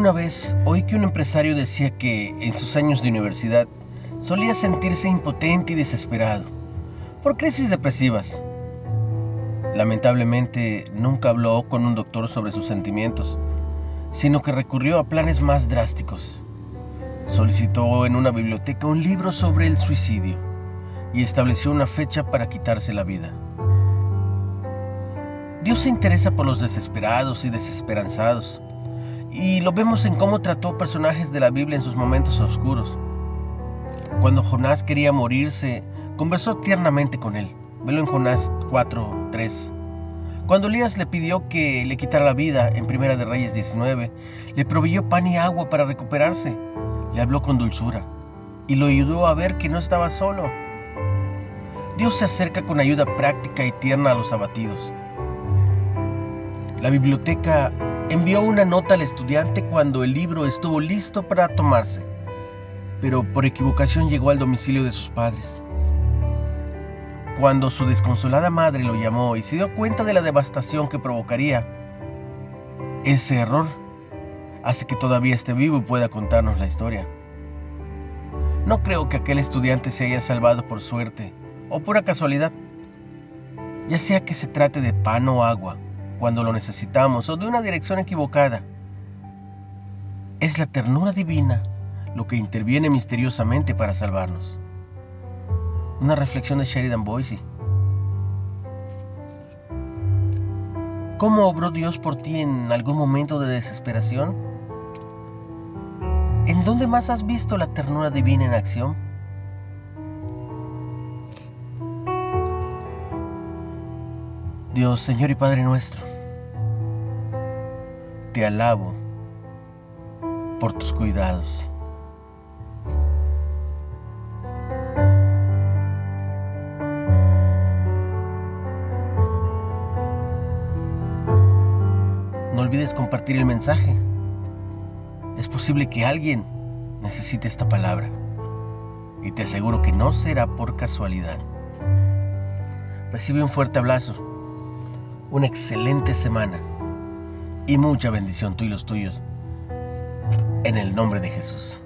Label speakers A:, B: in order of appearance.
A: Una vez oí que un empresario decía que en sus años de universidad solía sentirse impotente y desesperado por crisis depresivas. Lamentablemente nunca habló con un doctor sobre sus sentimientos, sino que recurrió a planes más drásticos. Solicitó en una biblioteca un libro sobre el suicidio y estableció una fecha para quitarse la vida. Dios se interesa por los desesperados y desesperanzados, y lo vemos en cómo trató personajes de la Biblia en sus momentos oscuros. Cuando Jonás quería morirse, conversó tiernamente con él. Velo en Jonás 4:3. Cuando Elías le pidió que le quitara la vida en Primera de Reyes 19, le proveyó pan y agua para recuperarse. Le habló con dulzura y lo ayudó a ver que no estaba solo. Dios se acerca con ayuda práctica y tierna a los abatidos. La biblioteca envió una nota al estudiante cuando el libro estuvo listo para tomarse, pero por equivocación llegó al domicilio de sus padres. Cuando su desconsolada madre lo llamó y se dio cuenta de la devastación que provocaría, ese error hace que todavía esté vivo y pueda contarnos la historia. No creo que aquel estudiante se haya salvado por suerte o pura casualidad, ya sea que se trate de pan o agua cuando lo necesitamos o de una dirección equivocada. Es la ternura divina lo que interviene misteriosamente para salvarnos. Una reflexión de Sheridan Boise. ¿Cómo obró Dios por ti en algún momento de desesperación? ¿En dónde más has visto la ternura divina en acción? Dios, Señor y Padre nuestro, te alabo por tus cuidados. No olvides compartir el mensaje. Es posible que alguien necesite esta palabra. Y te aseguro que no será por casualidad. Recibe un fuerte abrazo, una excelente semana y mucha bendición tú y los tuyos. En el nombre de Jesús.